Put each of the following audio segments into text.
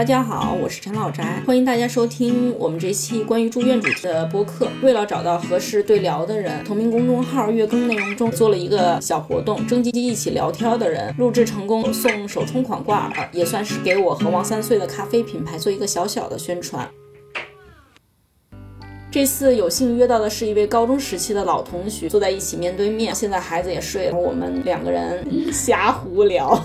大家好，我是陈老宅，欢迎大家收听我们这期关于住院主题的播客。为了找到合适对聊的人，同名公众号月更内容中做了一个小活动，征集一起聊天的人，录制成功送首冲款挂耳，也算是给我和王三岁的咖啡品牌做一个小小的宣传。这次有幸约到的是一位高中时期的老同学，坐在一起面对面。现在孩子也睡了，我们两个人 瞎胡聊。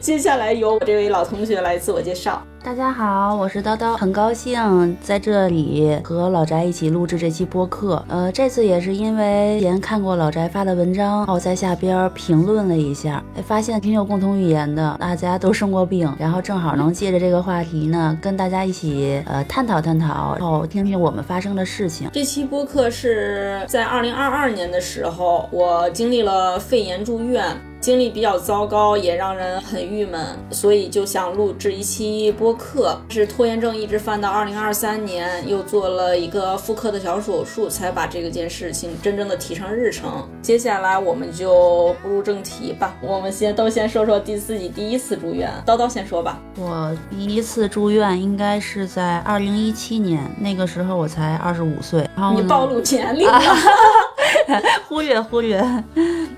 接下来由这位老同学来自我介绍。大家好，我是叨叨，很高兴在这里和老宅一起录制这期播客。呃，这次也是因为前看过老宅发的文章，然后在下边评论了一下，发现挺有共同语言的，大家都生过病，然后正好能借着这个话题呢，跟大家一起呃探讨探讨，然后听听我们发生的事情。这期播客是在二零二二年的时候，我经历了肺炎住院。经历比较糟糕，也让人很郁闷，所以就想录制一期播客。是拖延症一直犯到二零二三年，又做了一个妇科的小手术，才把这个件事情真正的提上日程。接下来我们就步入正题吧。我们先都先说说第自己第一次住院。叨叨先说吧。我第一次住院应该是在二零一七年，那个时候我才二十五岁。然后你暴露年龄了。忽略忽略，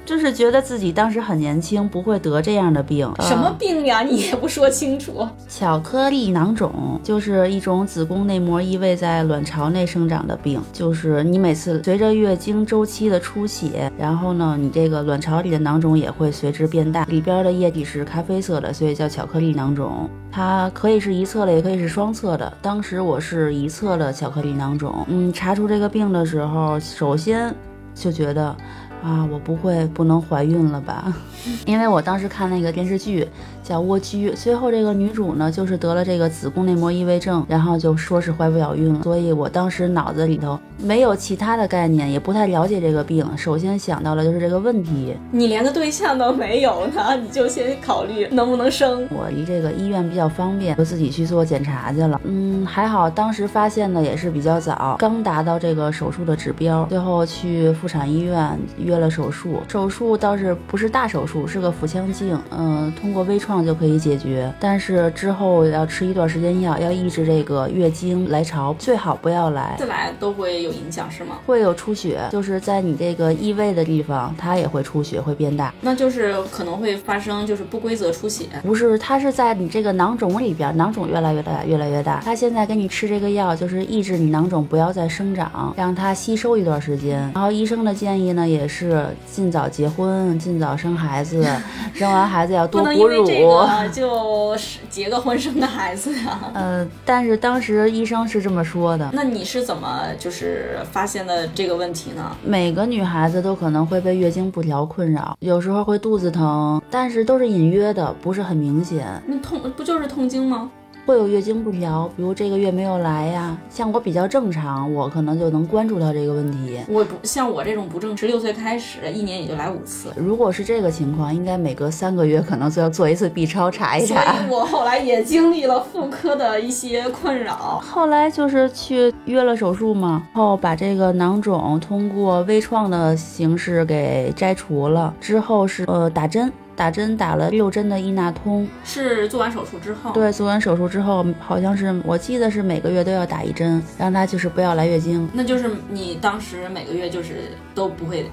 就是觉得自己当时很年轻，不会得这样的病。什么病呀？你也不说清楚。巧克力囊肿就是一种子宫内膜异位在卵巢内生长的病，就是你每次随着月经周期的出血，然后呢，你这个卵巢里的囊肿也会随之变大，里边的液体是咖啡色的，所以叫巧克力囊肿。它可以是一侧的，也可以是双侧的。当时我是一侧的巧克力囊肿。嗯，查出这个病的时候，首先。就觉得。啊，我不会不能怀孕了吧？因为我当时看那个电视剧叫《蜗居》，最后这个女主呢就是得了这个子宫内膜异位症，然后就说是怀不了孕了。所以我当时脑子里头没有其他的概念，也不太了解这个病，首先想到了就是这个问题。你连个对象都没有呢，你就先考虑能不能生。我离这个医院比较方便，就自己去做检查去了。嗯，还好当时发现的也是比较早，刚达到这个手术的指标，最后去妇产医院。约了手术，手术倒是不是大手术，是个腹腔镜，嗯，通过微创就可以解决。但是之后要吃一段时间药，要抑制这个月经来潮，最好不要来。次来都会有影响是吗？会有出血，就是在你这个异位的地方，它也会出血，会变大。那就是可能会发生就是不规则出血。不是，它是在你这个囊肿里边，囊肿越来越大，越来越大。它现在给你吃这个药，就是抑制你囊肿不要再生长，让它吸收一段时间。然后医生的建议呢，也是。是尽早结婚，尽早生孩子，生完孩子要多哺乳。就是结个婚生个孩子呀？呃，但是当时医生是这么说的。那你是怎么就是发现的这个问题呢？每个女孩子都可能会被月经不调困扰，有时候会肚子疼，但是都是隐约的，不是很明显。那痛不就是痛经吗？会有月经不调，比如这个月没有来呀。像我比较正常，我可能就能关注到这个问题。我不像我这种不正，十六岁开始，一年也就来五次。如果是这个情况，应该每隔三个月可能就要做一次 B 超查一查。所以我后来也经历了妇科的一些困扰，后来就是去约了手术嘛，然后把这个囊肿通过微创的形式给摘除了，之后是呃打针。打针打了六针的伊纳通，是做完手术之后。对，做完手术之后，好像是我记得是每个月都要打一针，让他就是不要来月经。那就是你当时每个月就是都不会，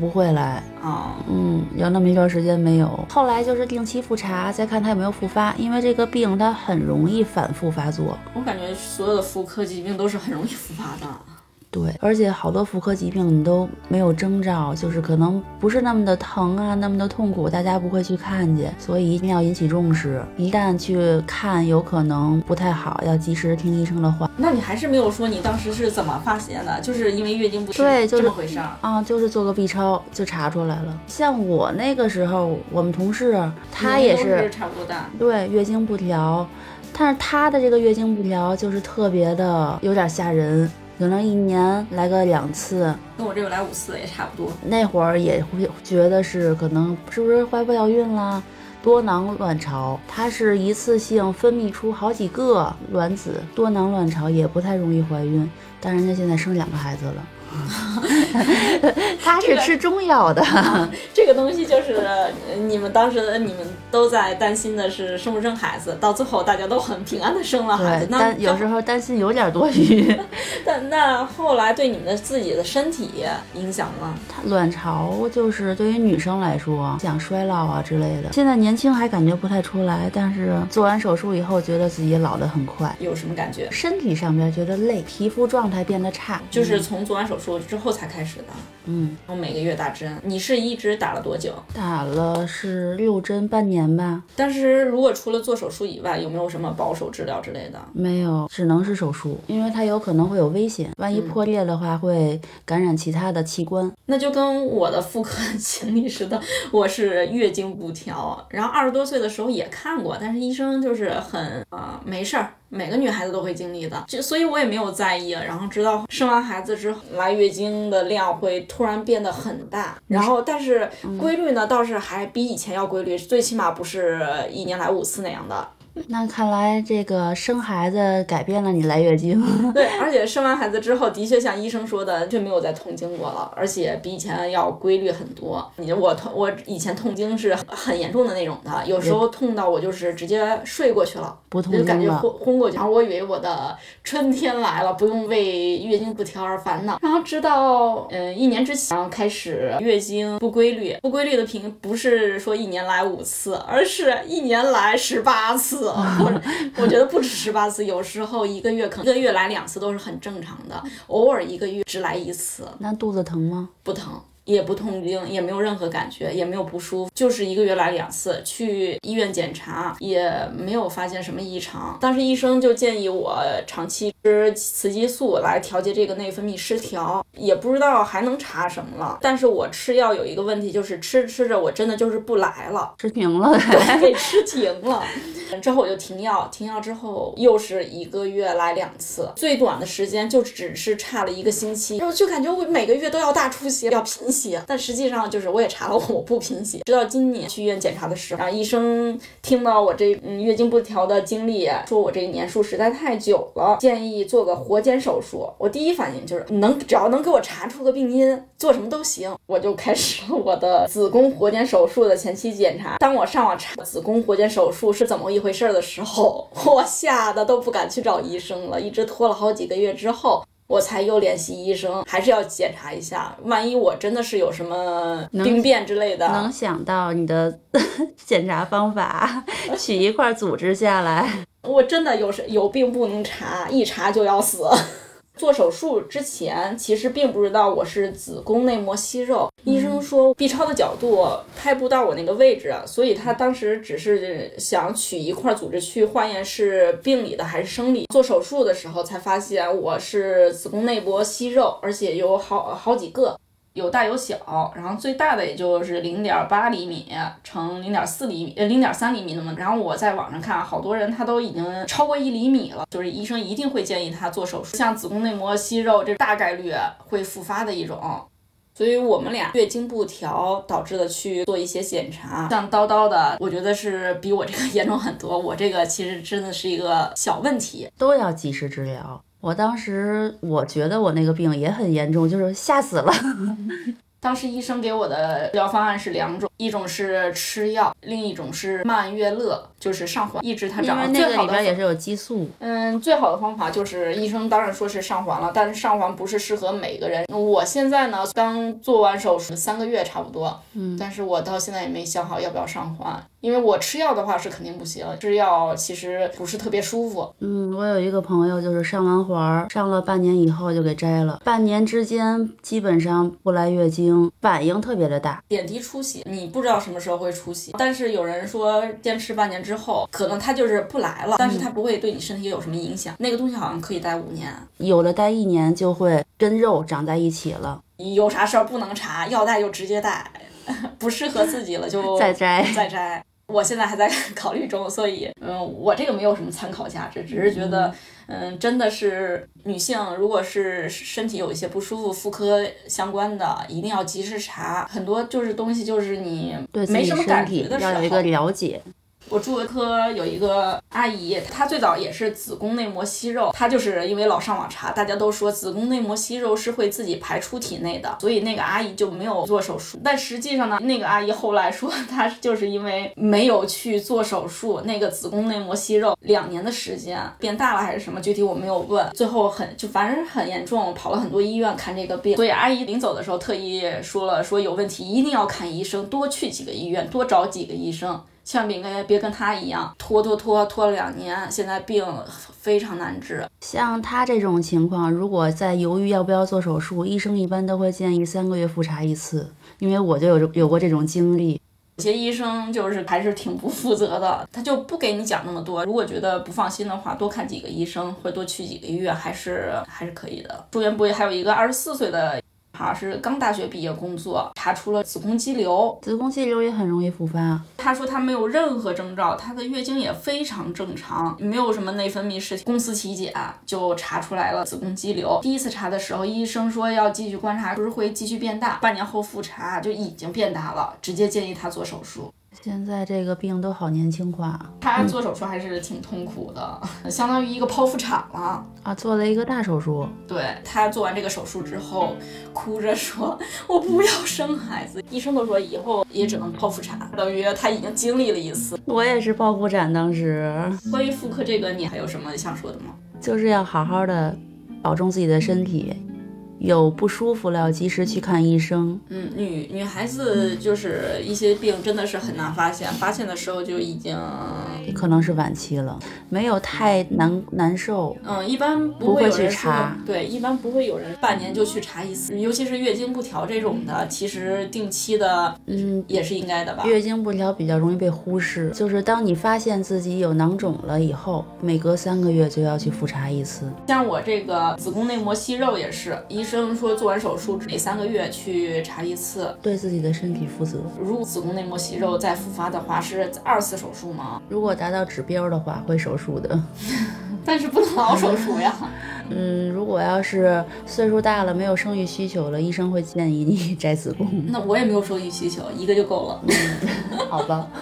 不会来啊？嗯，有那么一段时间没有。后来就是定期复查，再看他有没有复发，因为这个病它很容易反复发作。我感觉所有的妇科疾病都是很容易复发的。对，而且好多妇科疾病你都没有征兆，就是可能不是那么的疼啊，那么的痛苦，大家不会去看见，所以一定要引起重视。一旦去看，有可能不太好，要及时听医生的话。那你还是没有说你当时是怎么发现的？就是因为月经不对，就这么回事儿啊？就是做个 B 超就查出来了。像我那个时候，我们同事他也是差不多大，对，月经不调，但是他的这个月经不调就是特别的有点吓人。可能一年来个两次，跟我这个来五次也差不多。那会儿也会觉得是可能是不是怀不了孕啦，多囊卵巢，它是一次性分泌出好几个卵子，多囊卵巢也不太容易怀孕。但人家现在生两个孩子了。他是吃中药的。这个东西就是你们当时你们都在担心的是生不生孩子，到最后大家都很平安的生了孩子。那但有时候担心有点多余。但那后来对你们的自己的身体影响吗？它卵巢就是对于女生来说，像衰老啊之类的。现在年轻还感觉不太出来，但是做完手术以后，觉得自己老得很快。有什么感觉？身体上边觉得累，皮肤状态变得差，就是从做完手术之后才开始的。嗯，然后每个月打针，你是一直打了多久？打了是六针，半年吧。但是如果除了做手术以外，有没有什么保守治疗之类的？没有，只能是手术，因为它有可能会有危险，万一破裂的话会感染其他的器官。那就跟我的妇科经历似的，我是月经不调，然后二十多岁的时候也看过，但是医生就是很啊、没事儿。每个女孩子都会经历的，就所以我也没有在意。然后直到生完孩子之后，来月经的量会突然变得很大，然后但是规律呢倒是还比以前要规律，最起码不是一年来五次那样的。那看来这个生孩子改变了你来月经。对，而且生完孩子之后，的确像医生说的，就没有再痛经过了，而且比以前要规律很多。你我痛，我以前痛经是很严重的那种的，有时候痛到我就是直接睡过去了，不痛就感觉昏昏过去。然后我以为我的春天来了，不用为月经不调而烦恼。然后直到嗯一年之前开始月经不规律，不规律的频不是说一年来五次，而是一年来十八次，或者 我觉得不止十八次，有时候一个月可能一个月来两次都是很正常的，偶尔一个月只来一次，那肚子疼吗？不疼。也不痛经，也没有任何感觉，也没有不舒服，就是一个月来两次，去医院检查也没有发现什么异常。当时医生就建议我长期吃雌激素来调节这个内分泌失调，也不知道还能查什么了。但是我吃药有一个问题，就是吃着吃着我真的就是不来了，吃停了。给吃停了。之后我就停药，停药之后又是一个月来两次，最短的时间就只是差了一个星期，然后就感觉我每个月都要大出血，要贫血，但实际上就是我也查了，我不贫血。直到今年去医院检查的时候，然后医生听到我这嗯月经不调的经历，说我这年数实在太久了，建议做个活检手术。我第一反应就是能只要能给我查出个病因，做什么都行，我就开始了我的子宫活检手术的前期检查。当我上网查子宫活检手术是怎么一回事的时候，我吓得都不敢去找医生了，一直拖了好几个月之后。我才又联系医生，还是要检查一下，万一我真的是有什么病变之类的。能想到你的 检查方法，取一块组织下来。我真的有是有病不能查，一查就要死。做手术之前，其实并不知道我是子宫内膜息肉。医生说 B 超的角度拍不到我那个位置，所以他当时只是想取一块组织去化验是病理的还是生理。做手术的时候才发现我是子宫内膜息肉，而且有好好几个。有大有小，然后最大的也就是零点八厘米乘零点四厘米，呃零点三厘米那么。然后我在网上看，好多人他都已经超过一厘米了，就是医生一定会建议他做手术。像子宫内膜息肉，这大概率会复发的一种。所以我们俩月经不调导致的去做一些检查，像叨叨的，我觉得是比我这个严重很多。我这个其实真的是一个小问题，都要及时治疗。我当时我觉得我那个病也很严重，就是吓死了。当时医生给我的治疗方案是两种，一种是吃药，另一种是曼月乐，就是上环抑制它因长。为那个里边也是有激素，嗯，最好的方法就是医生当然说是上环了，但是上环不是适合每个人。我现在呢，刚做完手术三个月差不多，嗯，但是我到现在也没想好要不要上环，因为我吃药的话是肯定不行，吃药其实不是特别舒服。嗯，我有一个朋友就是上完环儿，上了半年以后就给摘了，半年之间基本上不来月经，反应特别的大。点滴出血，你不知道什么时候会出血，但是有人说坚持半年之后，可能它就是不来了，但是它不会对你身体有什么影响。那个东西好像可以待五年，有的待一年就会跟肉长在一起了，有啥事儿不能查，要带就直接带，不适合自己了就再摘。再摘。我现在还在考虑中，所以嗯，我这个没有什么参考价值，只是觉得嗯，真的是女性如果是身体有一些不舒服，妇科相关的，一定要及时查。很多就是东西就是你对没什么感觉的时候，要有一个了解。我住的科有一个阿姨，她最早也是子宫内膜息肉，她就是因为老上网查，大家都说子宫内膜息肉是会自己排出体内的，所以那个阿姨就没有做手术。但实际上呢，那个阿姨后来说，她就是因为没有去做手术，那个子宫内膜息肉两年的时间变大了还是什么，具体我没有问。最后很就反正很严重，跑了很多医院看这个病。所以阿姨临走的时候特意说了，说有问题一定要看医生，多去几个医院，多找几个医生。千万别跟别跟他一样拖拖拖拖了两年，现在病非常难治。像他这种情况，如果在犹豫要不要做手术，医生一般都会建议三个月复查一次。因为我就有有过这种经历，有些医生就是还是挺不负责的，他就不给你讲那么多。如果觉得不放心的话，多看几个医生或多去几个医院，还是还是可以的。住院部还有一个二十四岁的。他是刚大学毕业工作，查出了子宫肌瘤，子宫肌瘤也很容易复发。她说她没有任何征兆，她的月经也非常正常，没有什么内分泌失调。公司体检就查出来了子宫肌瘤。第一次查的时候，医生说要继续观察，不是会继续变大。半年后复查就已经变大了，直接建议她做手术。现在这个病都好年轻化，他做手术还是挺痛苦的，相当于一个剖腹产了啊，做了一个大手术。对他做完这个手术之后，哭着说：“我不要生孩子。”医生都说以后也只能剖腹产，等于他已经经历了一次。我也是剖腹产，当时。关于妇科这个，你还有什么想说的吗？就是要好好的保重自己的身体。有不舒服了，要及时去看医生。嗯，女女孩子就是一些病真的是很难发现，发现的时候就已经可能是晚期了，没有太难难受。嗯，一般不会去查。对，一般不会有人半年就去查一次，尤其是月经不调这种的，其实定期的，嗯，也是应该的吧。月经不调比较容易被忽视，就是当你发现自己有囊肿了以后，每隔三个月就要去复查一次。像我这个子宫内膜息肉也是，医生。医生说，做完手术每三个月去查一次，对自己的身体负责。如果子宫内膜息肉再复发的话，是二次手术吗？如果达到指标的话，会手术的。但是不能老手术呀。嗯，如果要是岁数大了，没有生育需求了，医生会建议你摘子宫。那我也没有生育需求，一个就够了。嗯好吧。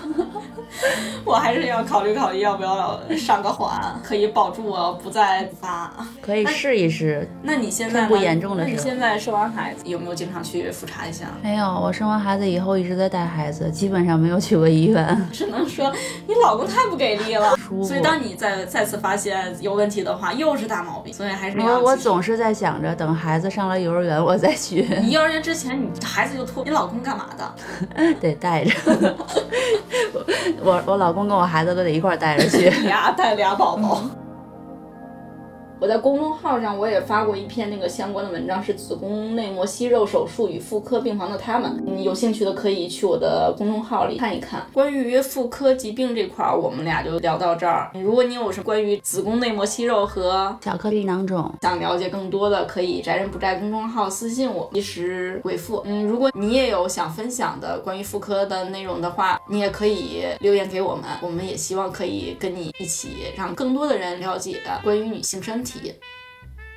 我还是要考虑考虑，要不要上个环，可以保住我不再发。可以试一试。那你现在不严重的时候，你现在生完孩子有没有经常去复查一下？没有，我生完孩子以后一直在带孩子，基本上没有去过医院。只能说你老公太不给力了。所以当你再再次发现有问题的话，又是大毛病。所以还是要。我我总是在想着，等孩子上了幼儿园我再去。你幼儿园之前，你孩子就托你老公干嘛的？得带着。我我老公跟我孩子都得一块带着去，俩带俩宝宝。我在公众号上我也发过一篇那个相关的文章，是子宫内膜息肉手术与妇科病房的他们，嗯，有兴趣的可以去我的公众号里看一看。关于妇科疾病这块儿，我们俩就聊到这儿。如果你有什么关于子宫内膜息肉和巧克力囊肿想了解更多的，可以宅人不宅公众号私信我，及时回复。嗯，如果你也有想分享的关于妇科的内容的话，你也可以留言给我们，我们也希望可以跟你一起让更多的人了解关于女性身体。体。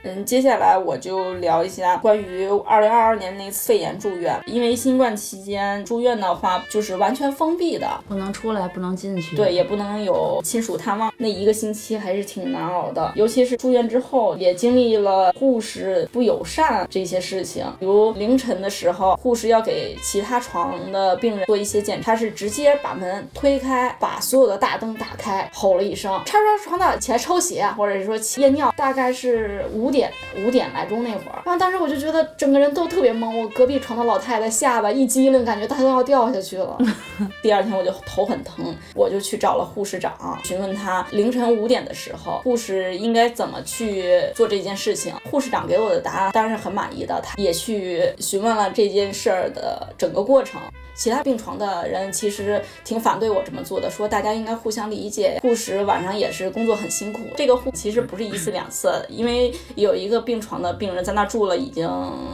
嗯，接下来我就聊一下关于二零二二年那次肺炎住院。因为新冠期间住院的话，就是完全封闭的，不能出来，不能进去，对，也不能有亲属探望。那一个星期还是挺难熬的，尤其是住院之后，也经历了护士不友善这些事情。比如凌晨的时候，护士要给其他床的病人做一些检查，是直接把门推开，把所有的大灯打开，吼了一声：“叉叉床的起来抽血，或者是说夜尿。”大概是五。点五点来钟那会儿，然后当时我就觉得整个人都特别懵，我隔壁床的老太太下巴一激灵，感觉她都要掉下去了。第二天我就头很疼，我就去找了护士长，询问他凌晨五点的时候护士应该怎么去做这件事情。护士长给我的答案当然是很满意的，他也去询问了这件事儿的整个过程。其他病床的人其实挺反对我这么做的，说大家应该互相理解。护士晚上也是工作很辛苦，这个护其实不是一次两次，因为有一个病床的病人在那住了已经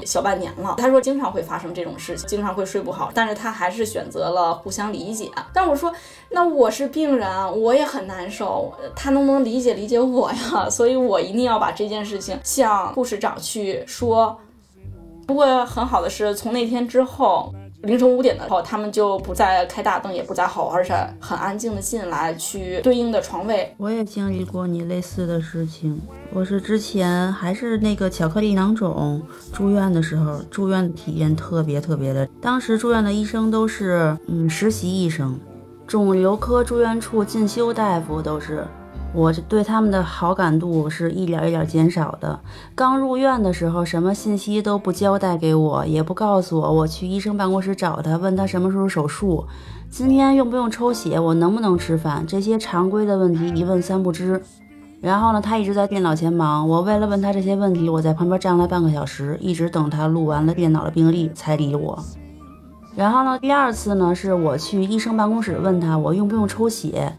小半年了。他说经常会发生这种事情，经常会睡不好，但是他还是选择了互相理解。但我说，那我是病人，我也很难受，他能不能理解理解我呀？所以我一定要把这件事情向护士长去说。不过很好的是，从那天之后。凌晨五点的时候，他们就不再开大灯，也不再吼，而且很安静的进来去对应的床位。我也经历过你类似的事情。我是之前还是那个巧克力囊肿住院的时候，住院体验特别特别的。当时住院的医生都是嗯实习医生，肿瘤科住院处进修大夫都是。我对他们的好感度是一点一点减少的。刚入院的时候，什么信息都不交代给我，也不告诉我。我去医生办公室找他，问他什么时候手术，今天用不用抽血，我能不能吃饭，这些常规的问题一问三不知。然后呢，他一直在电脑前忙。我为了问他这些问题，我在旁边站了半个小时，一直等他录完了电脑的病历才理我。然后呢，第二次呢，是我去医生办公室问他，我用不用抽血。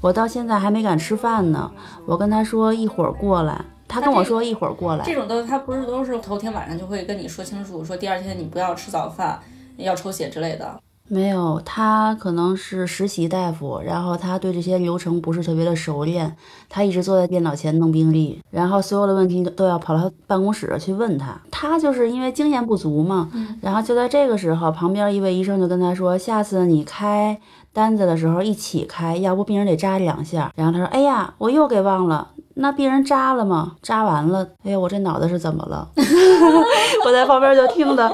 我到现在还没敢吃饭呢。我跟他说一会儿过来，他跟我说一会儿过来。这种都他不是都是头天晚上就会跟你说清楚，说第二天你不要吃早饭，要抽血之类的。没有，他可能是实习大夫，然后他对这些流程不是特别的熟练，他一直坐在电脑前弄病历，然后所有的问题都要跑到办公室去问他。他就是因为经验不足嘛，然后就在这个时候，旁边一位医生就跟他说：“下次你开。”单子的时候一起开，要不病人得扎两下。然后他说：“哎呀，我又给忘了，那病人扎了吗？扎完了。哎呀，我这脑子是怎么了？我在旁边就听的，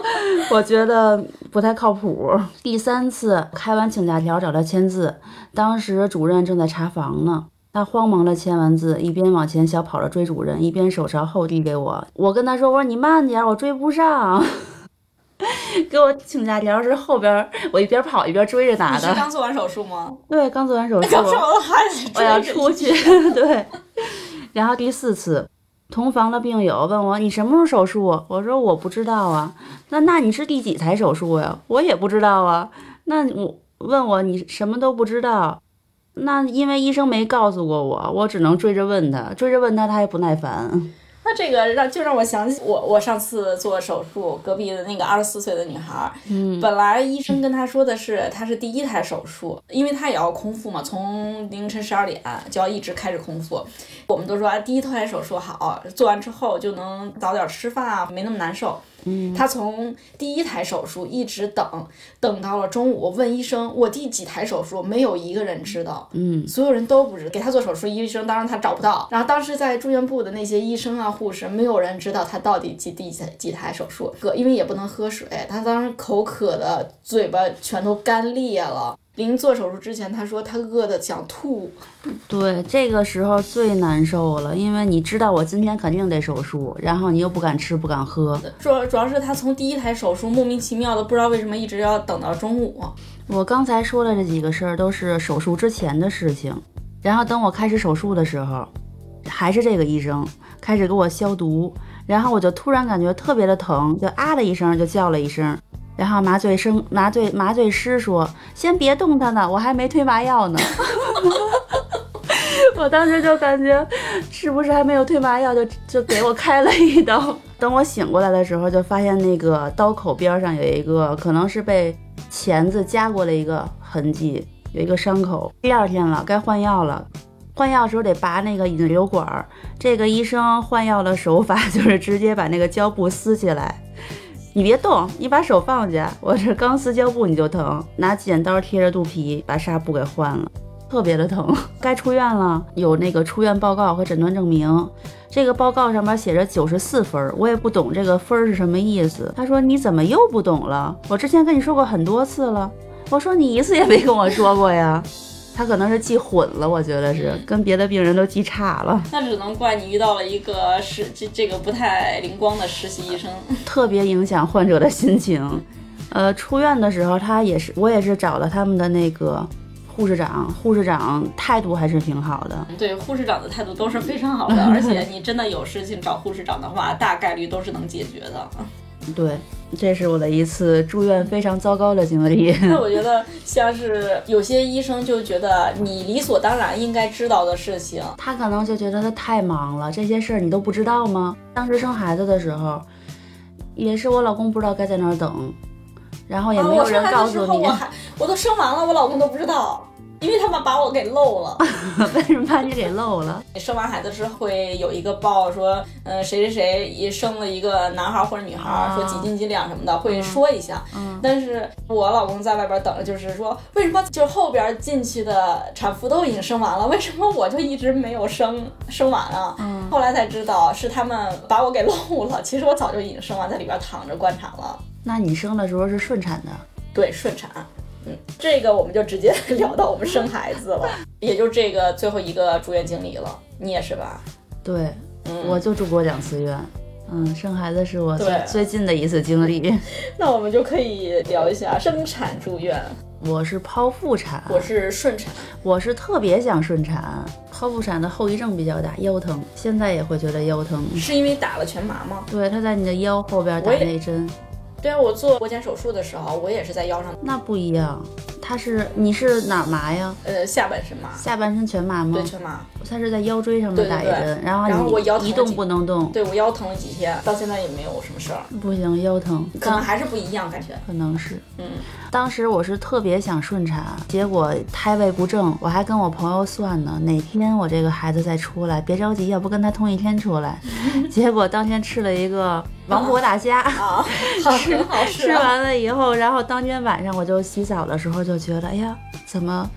我觉得不太靠谱。第三次开完请假条找他签字，当时主任正在查房呢，他慌忙的签完字，一边往前小跑着追主任，一边手朝后递给我。我跟他说：“我说你慢点，我追不上。” 给我请假条是后边，我一边跑一边追着打的。你是刚做完手术吗？对，刚做完手术。刚做完还我要出去。对。然后第四次，同房的病友问我：“你什么时候手术？”我说：“我不知道啊。”那那你是第几台手术呀？我也不知道啊。那我问我你什么都不知道？那因为医生没告诉过我，我只能追着问他，追着问他，他也不耐烦。那这个让就让我想起我我上次做手术，隔壁的那个二十四岁的女孩，嗯，本来医生跟她说的是她是第一台手术，因为她也要空腹嘛，从凌晨十二点就要一直开始空腹。我们都说啊，第一台手术好，做完之后就能早点吃饭啊，没那么难受。嗯，他从第一台手术一直等，等到了中午，问医生我第几台手术，没有一个人知道，嗯，所有人都不知道。给他做手术，医生当然他找不到。然后当时在住院部的那些医生啊、护士，没有人知道他到底几第几几台手术，喝因为也不能喝水，他当时口渴的嘴巴全都干裂了。临做手术之前，他说他饿得想吐。对，这个时候最难受了，因为你知道我今天肯定得手术，然后你又不敢吃不敢喝。主要主要是他从第一台手术莫名其妙的不知道为什么一直要等到中午。我刚才说的这几个事儿都是手术之前的事情，然后等我开始手术的时候，还是这个医生开始给我消毒，然后我就突然感觉特别的疼，就啊的一声就叫了一声。然后麻醉生麻醉麻醉师说：“先别动他呢，我还没推麻药呢。”我当时就感觉是不是还没有推麻药，就就给我开了一刀。等我醒过来的时候，就发现那个刀口边上有一个可能是被钳子夹过的一个痕迹，有一个伤口。第二天了，该换药了。换药时候得拔那个引流管。这个医生换药的手法 就是直接把那个胶布撕起来。你别动，你把手放下。我这刚撕胶布你就疼，拿剪刀贴着肚皮把纱布给换了，特别的疼。该出院了，有那个出院报告和诊断证明。这个报告上面写着九十四分，我也不懂这个分儿是什么意思。他说你怎么又不懂了？我之前跟你说过很多次了。我说你一次也没跟我说过呀。他可能是记混了，我觉得是跟别的病人都记差了。那只能怪你遇到了一个实这这个不太灵光的实习医生，特别影响患者的心情。呃，出院的时候他也是，我也是找了他们的那个护士长，护士长态度还是挺好的。对，护士长的态度都是非常好的，而且你真的有事情找护士长的话，大概率都是能解决的。对，这是我的一次住院非常糟糕的经历。那我觉得像是有些医生就觉得你理所当然应该知道的事情，他可能就觉得他太忙了，这些事儿你都不知道吗？当时生孩子的时候，也是我老公不知道该在哪儿等，然后也没有人告诉你。我还我都生完了，我老公都不知道。因为他们把我给漏了。为什么把你给漏了？你生完孩子之后会有一个报说，呃，谁谁谁也生了一个男孩或者女孩，啊说几斤几两什么的，会说一下。嗯但是我老公在外边等着，就是说，为什么就是后边进去的产妇都已经生完了，为什么我就一直没有生生完啊？嗯后来才知道是他们把我给漏了，其实我早就已经生完，在里边躺着观察了。那你生的时候是顺产的？对，顺产。嗯，这个我们就直接聊到我们生孩子了，也就这个最后一个住院经历了。你也是吧？对，嗯，我就住过两次院。嗯，生孩子是我最最近的一次经历。那我们就可以聊一下生产住院。我是剖腹产，我是顺产，我是特别想顺产，剖腹产的后遗症比较大，腰疼，现在也会觉得腰疼。是因为打了全麻吗？对，他在你的腰后边打那针，对啊，我做活检手术的时候，我也是在腰上，那不一样。他是你是哪儿麻呀？呃，下半身麻，下半身全麻吗对，？全麻。他是在腰椎上面打一针，然后然后我腰你一动疼不能动，对我腰疼了几天，到现在也没有什么事儿，不行，腰疼。可能还是不一样，感觉。可能是，嗯，当时我是特别想顺产，结果胎位不正，我还跟我朋友算呢，哪天我这个孩子再出来，别着急，要不跟他同一天出来。结果当天吃了一个王婆大虾，啊，吃。完了以后，然后当天晚上我就洗澡的时候就觉得，哎呀，怎么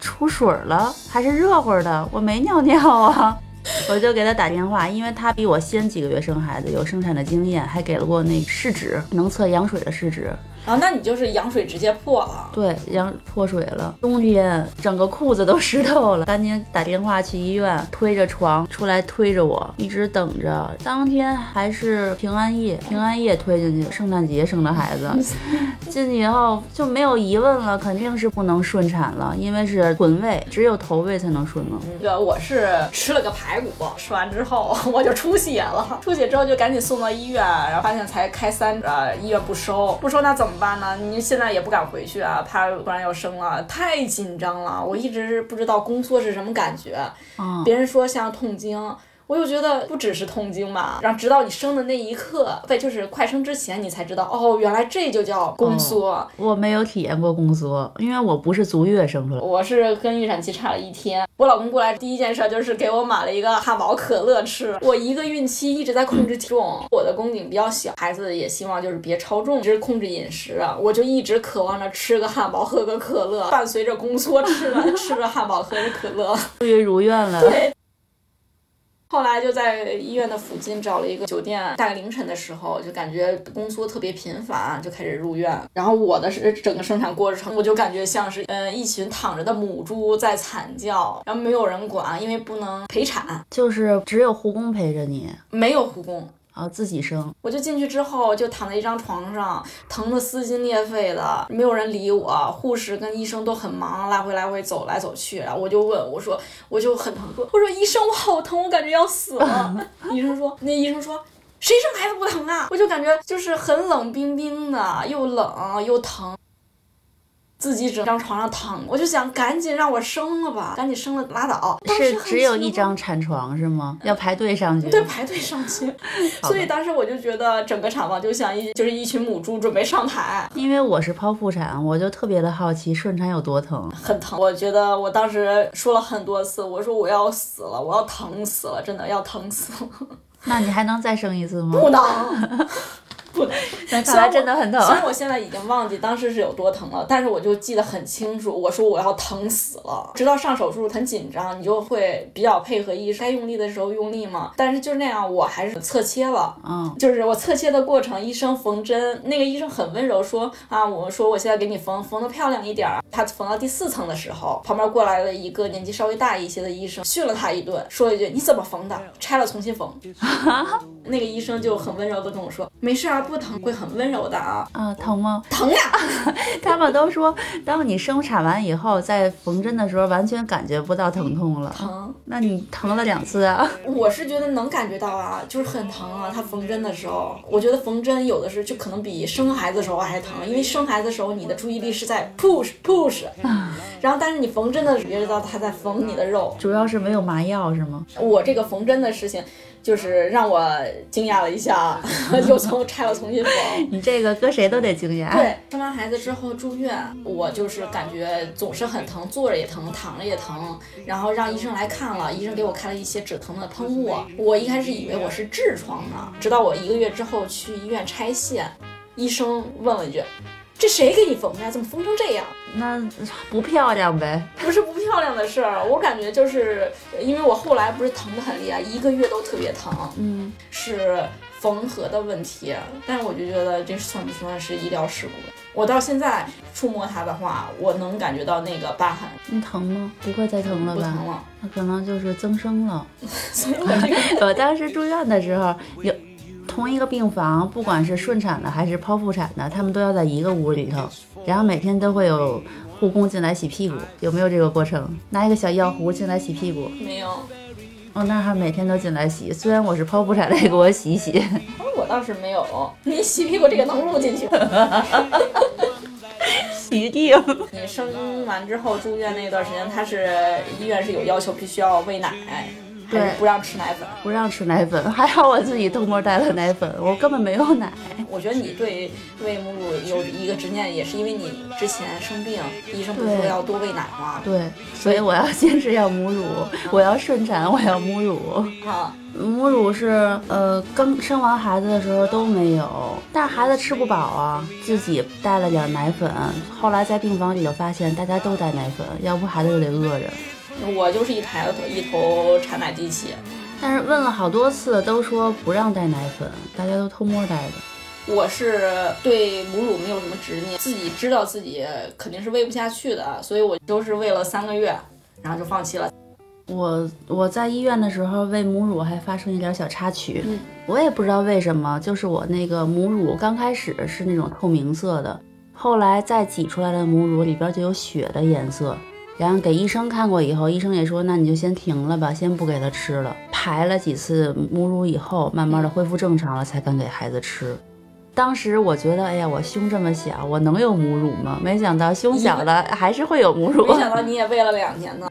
出水了？还是热乎的，我没尿尿啊。我就给他打电话，因为他比我先几个月生孩子，有生产的经验，还给了我那试纸，能测羊水的试纸。啊，那你就是羊水直接破了。对，羊破水了，冬天整个裤子都湿透了，赶紧打电话去医院，推着床出来推着我，一直等着。当天还是平安夜，平安夜推进去，圣诞节生的孩子，进去以后就没有疑问了，肯定是不能顺产了，因为是臀位，只有头位才能顺嘛。这个我是吃了个排骨，吃完之后 我就出血了，出血之后就赶紧送到医院，然后发现才开三针，呃医院不收，不收那怎么办呢？你现在也不敢回去啊，怕突然要生了，太紧张了。我一直不知道宫缩是什么感觉，嗯，别人说像痛经。我就觉得不只是痛经嘛，然后直到你生的那一刻，对，就是快生之前，你才知道哦，原来这就叫宫缩。我没有体验过宫缩，因为我不是足月生出来。我是跟预产期差了一天，我老公过来第一件事就是给我买了一个汉堡可乐吃。我一个孕期一直在控制体重，我的宫颈比较小，孩子也希望就是别超重，一直控制饮食啊，我就一直渴望着吃个汉堡，喝个可乐，伴随着宫缩吃了吃着汉堡，喝着可乐。终于如愿了。对。后来就在医院的附近找了一个酒店，大概凌晨的时候就感觉宫缩特别频繁，就开始入院。然后我的是整个生产过程，我就感觉像是嗯一群躺着的母猪在惨叫，然后没有人管，因为不能陪产，就是只有护工陪着你，没有护工。然后自己生。我就进去之后就躺在一张床上，疼得撕心裂肺的，没有人理我，护士跟医生都很忙，来回来回走来走去。然后我就问我说，我就很疼，说我说医生我好疼，我感觉要死了。医生说，那医生说。谁生孩子不疼啊？我就感觉就是很冷冰冰的，又冷又疼，自己整张床上躺，我就想赶紧让我生了吧，赶紧生了拉倒。是只有一张产床是吗？要排队上去。对，排队上去，所以当时我就觉得整个产房就像一就是一群母猪准备上台，因为我是剖腹产，我就特别的好奇顺产有多疼。很疼。我觉得我当时说了很多次，我说我要死了，我要疼死了，真的要疼死了，那你还能再生一次吗？不能。不能，那看来真的很疼。虽然我现在已经忘记当时是有多疼了，但是我就记得很清楚。我说我要疼死了，直到上手术很紧张，你就会比较配合医生，该用力的时候用力嘛。但是就那样，我还是侧切了。嗯，就是我侧切的过程，医生缝针，那个医生很温柔，说啊，我说我现在给你缝，缝的漂亮一点儿。他缝到第四层的时候，旁边过来了一个年纪稍微大一些的医生，训了他一顿，说了一句你怎么缝的？拆了重新缝。那个医生就很温柔的跟我说，没事啊，不疼，会很温柔的啊。啊，疼吗？疼呀！他们都说，当你生产完以后，在缝针的时候完全感觉不到疼痛了。疼，那你疼了两次啊？我是觉得能感觉到啊，就是很疼啊。他缝针的时候，我觉得缝针有的时候就可能比生孩子的时候还疼，因为生孩子的时候你的注意力是在 push push，啊然后但是你缝针的时候，觉得到他在缝你的肉。主要是没有麻药是吗？我这个缝针的事情，就是让我惊讶了一下，又从拆了重新缝。你这个搁谁都得惊讶。对，生完孩子之后住院，我就是感觉总是很疼，坐着也疼，躺着也疼，然后让医生来看了，医生给我开了一些止疼的喷雾。我一开始以为我是痔疮呢，直到我一个月之后去医院拆线，医生问了一句。这谁给你缝的？怎么缝成这样？那不漂亮呗？不是不漂亮的事儿，我感觉就是因为我后来不是疼得很厉害，一个月都特别疼。嗯，是缝合的问题。但是我就觉得这算不算是医疗事故？我到现在触摸它的话，我能感觉到那个疤痕。你疼吗？不会再疼了吧？不疼了，那可能就是增生了。所以我这个，我当时住院的时候有。同一个病房，不管是顺产的还是剖腹产的，他们都要在一个屋里头，然后每天都会有护工进来洗屁股，有没有这个过程？拿一个小药壶进来洗屁股？没有。哦，那还每天都进来洗，虽然我是剖腹产的，也给我洗洗。我倒是没有。你洗屁股这个能录进去吗？一定。你生完之后住院那段时间，他是医院是有要求，必须要喂奶。对，不让吃奶粉，不让吃奶粉，还好我自己偷摸带了奶粉，我根本没有奶。我觉得你对喂母乳有一个执念，也是因为你之前生病，医生不是说要多喂奶吗？对，所以我要坚持要母乳，我要顺产，我要母乳。好，母乳是呃刚生完孩子的时候都没有，但是孩子吃不饱啊，自己带了点奶粉，后来在病房里头发现大家都带奶粉，要不孩子就得饿着。我就是一台一头产奶机器，但是问了好多次，都说不让带奶粉，大家都偷摸带的。我是对母乳没有什么执念，自己知道自己肯定是喂不下去的，所以我都是喂了三个月，然后就放弃了。我我在医院的时候喂母乳还发生一点小插曲，我也不知道为什么，就是我那个母乳刚开始是那种透明色的，后来再挤出来的母乳里边就有血的颜色。然后给医生看过以后，医生也说，那你就先停了吧，先不给他吃了。排了几次母乳以后，慢慢的恢复正常了，才敢给孩子吃。当时我觉得，哎呀，我胸这么小，我能有母乳吗？没想到胸小了还是会有母乳。没想到你也喂了两年呢。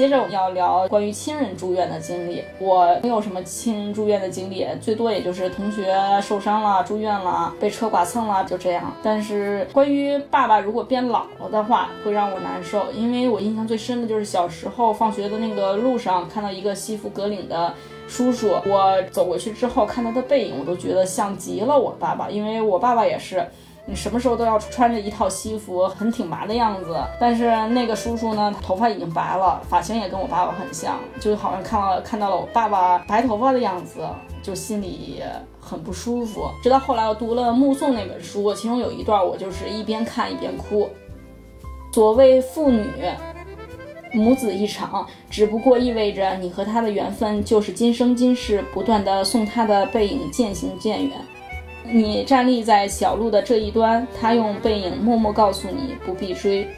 接着我们要聊关于亲人住院的经历。我没有什么亲人住院的经历，最多也就是同学受伤了住院了，被车剐蹭了，就这样。但是关于爸爸如果变老了的话，会让我难受，因为我印象最深的就是小时候放学的那个路上，看到一个西服革领的叔叔，我走过去之后看他的背影，我都觉得像极了我爸爸，因为我爸爸也是。你什么时候都要穿着一套西服，很挺拔的样子。但是那个叔叔呢，头发已经白了，发型也跟我爸爸很像，就好像看到看到了我爸爸白头发的样子，就心里很不舒服。直到后来我读了《目送》那本书，其中有一段我就是一边看一边哭。所谓父女母子一场，只不过意味着你和他的缘分就是今生今世，不断的送他的背影渐行渐远。你站立在小路的这一端，他用背影默默告诉你不必追。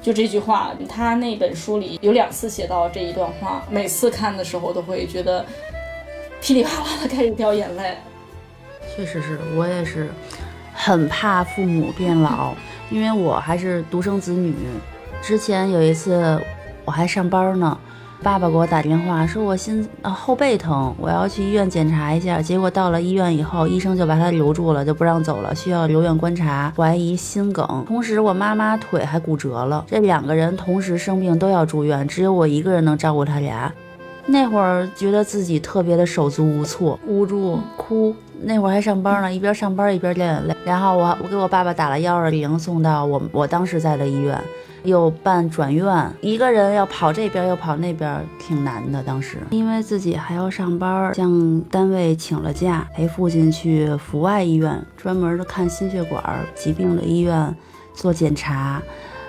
就这句话，他那本书里有两次写到这一段话，每次看的时候都会觉得噼里啪啦的开始掉眼泪。确实是我也是很怕父母变老，因为我还是独生子女。之前有一次我还上班呢。爸爸给我打电话说，我心呃后背疼，我要去医院检查一下。结果到了医院以后，医生就把他留住了，就不让走了，需要留院观察，怀疑心梗。同时，我妈妈腿还骨折了，这两个人同时生病都要住院，只有我一个人能照顾他俩。那会儿觉得自己特别的手足无措，无助，哭。那会儿还上班呢，一边上班一边掉眼泪。然后我我给我爸爸打了幺二零，送到我我当时在的医院。又办转院，一个人要跑这边又跑那边，挺难的。当时因为自己还要上班，向单位请了假，陪父亲去阜外医院，专门的看心血管疾病的医院做检查，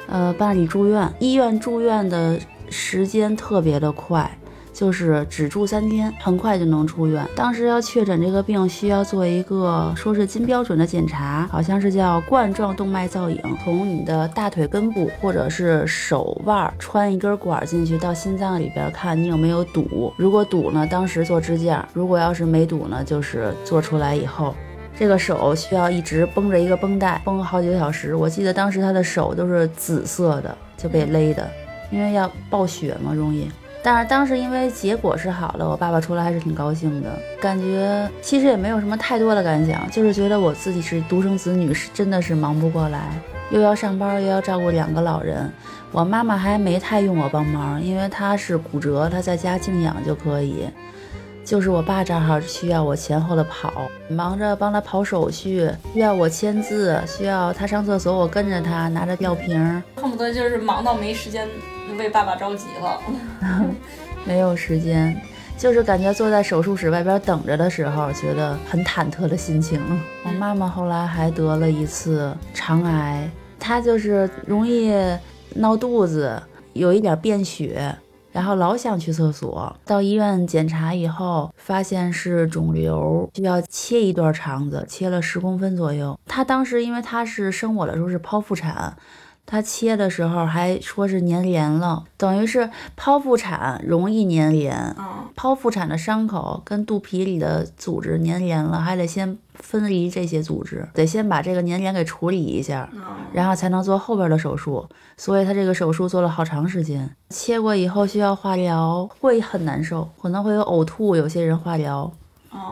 呃，办理住院。医院住院的时间特别的快。就是只住三天，很快就能出院。当时要确诊这个病，需要做一个说是金标准的检查，好像是叫冠状动脉造影，从你的大腿根部或者是手腕穿一根管进去到心脏里边，看你有没有堵。如果堵呢，当时做支架；如果要是没堵呢，就是做出来以后，这个手需要一直绷着一个绷带，绷好几个小时。我记得当时他的手都是紫色的，就被勒的，因为要暴血嘛，容易。但是当时因为结果是好了，我爸爸出来还是挺高兴的，感觉其实也没有什么太多的感想，就是觉得我自己是独生子女，是真的是忙不过来，又要上班又要照顾两个老人。我妈妈还没太用我帮忙，因为她是骨折，她在家静养就可以。就是我爸正好需要我前后的跑，忙着帮他跑手续，需要我签字，需要他上厕所，我跟着他拿着吊瓶，恨不得就是忙到没时间为爸爸着急了。没有时间，就是感觉坐在手术室外边等着的时候，觉得很忐忑的心情。我妈妈后来还得了一次肠癌，她就是容易闹肚子，有一点便血。然后老想去厕所，到医院检查以后，发现是肿瘤，需要切一段肠子，切了十公分左右。她当时因为她是生我的时候是剖腹产。他切的时候还说是粘连了，等于是剖腹产容易粘连。剖腹产的伤口跟肚皮里的组织粘连了，还得先分离这些组织，得先把这个粘连给处理一下，然后才能做后边的手术。所以他这个手术做了好长时间。切过以后需要化疗，会很难受，可能会有呕吐。有些人化疗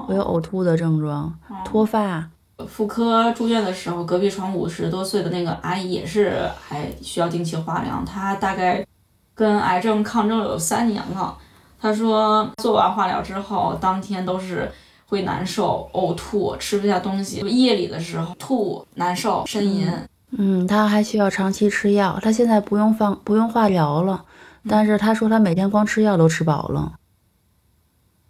会有呕吐的症状，脱发。妇科住院的时候，隔壁床五十多岁的那个阿姨也是还需要定期化疗。她大概跟癌症抗争有三年了。她说做完化疗之后，当天都是会难受、呕吐、吃不下东西，夜里的时候吐、难受、呻吟。嗯，她还需要长期吃药。她现在不用放不用化疗了，但是她说她每天光吃药都吃饱了。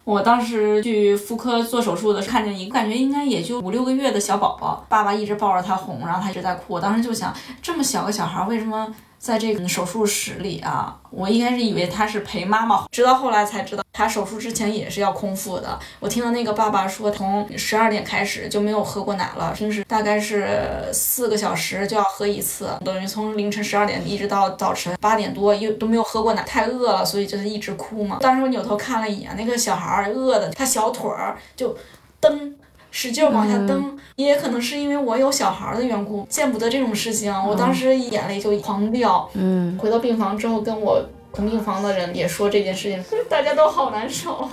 我当时去妇科做手术的时候，看见一个感觉应该也就五六个月的小宝宝，爸爸一直抱着他哄，然后他一直在哭。我当时就想，这么小个小孩为什么？在这个手术室里啊，我一开始以为他是陪妈妈，直到后来才知道他手术之前也是要空腹的。我听到那个爸爸说，从十二点开始就没有喝过奶了，平时大概是四个小时就要喝一次，等于从凌晨十二点一直到早晨八点多又都没有喝过奶，太饿了，所以就是一直哭嘛。当时我扭头看了一眼那个小孩，饿的他小腿儿就蹬。使劲往下蹬，也可能是因为我有小孩的缘故，见不得这种事情。我当时眼泪就狂掉。嗯，回到病房之后，跟我同病房的人也说这件事情，大家都好难受。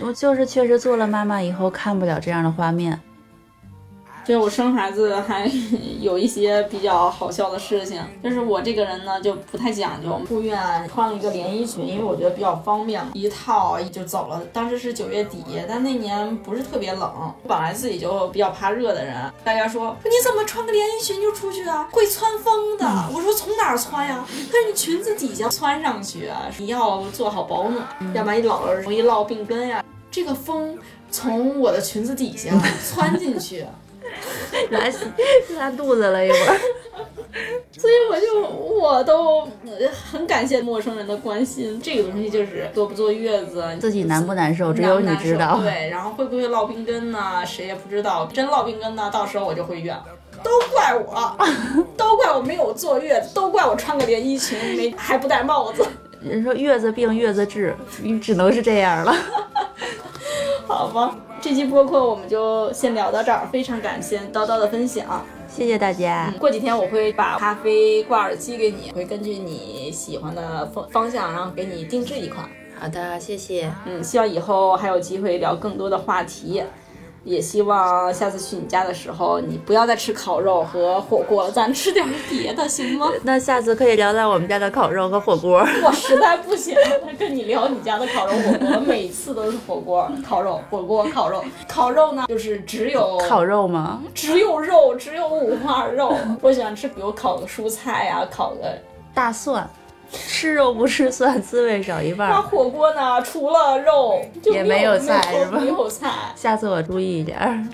我就是确实做了妈妈以后，看不了这样的画面。就是我生孩子还 有一些比较好笑的事情，就是我这个人呢就不太讲究，住院穿了一个连衣裙，因为我觉得比较方便，一套就走了。当时是九月底，但那年不是特别冷，本来自己就比较怕热的人，大家说你怎么穿个连衣裙就出去啊？会窜风的。我说从哪儿窜呀？他说你裙子底下窜上去啊，你要做好保暖，要不然你老了容易落病根呀。这个风从我的裙子底下窜进去。拉拉肚子了一会儿，所以我就我都很感谢陌生人的关心。这个东西就是坐不坐月子，自己难不难受，只有你知道。对，然后会不会落病根呢？谁也不知道。真落病根呢，到时候我就会怨，都怪我，都怪我没有坐月子，都怪我穿个连衣裙没还不戴帽子。人说月子病月子治，你只能是这样了。好吧。这期播客我们就先聊到这儿，非常感谢叨叨的分享，谢谢大家。过几天我会把咖啡挂耳机给你，会根据你喜欢的方方向，然后给你定制一款。好的，谢谢。嗯，希望以后还有机会聊更多的话题。也希望下次去你家的时候，你不要再吃烤肉和火锅了，咱吃点别的，行吗？那下次可以聊聊我们家的烤肉和火锅。我实在不行，跟你聊你家的烤肉火锅，每次都是火锅、烤肉、火锅、烤肉。烤肉呢，就是只有烤肉吗？只有肉，只有五花肉。我喜欢吃，比如烤个蔬菜呀，烤个大蒜。吃肉不吃蒜，滋味少一半。那火锅呢？除了肉，也没有菜是吧？没有菜。下次我注意一点。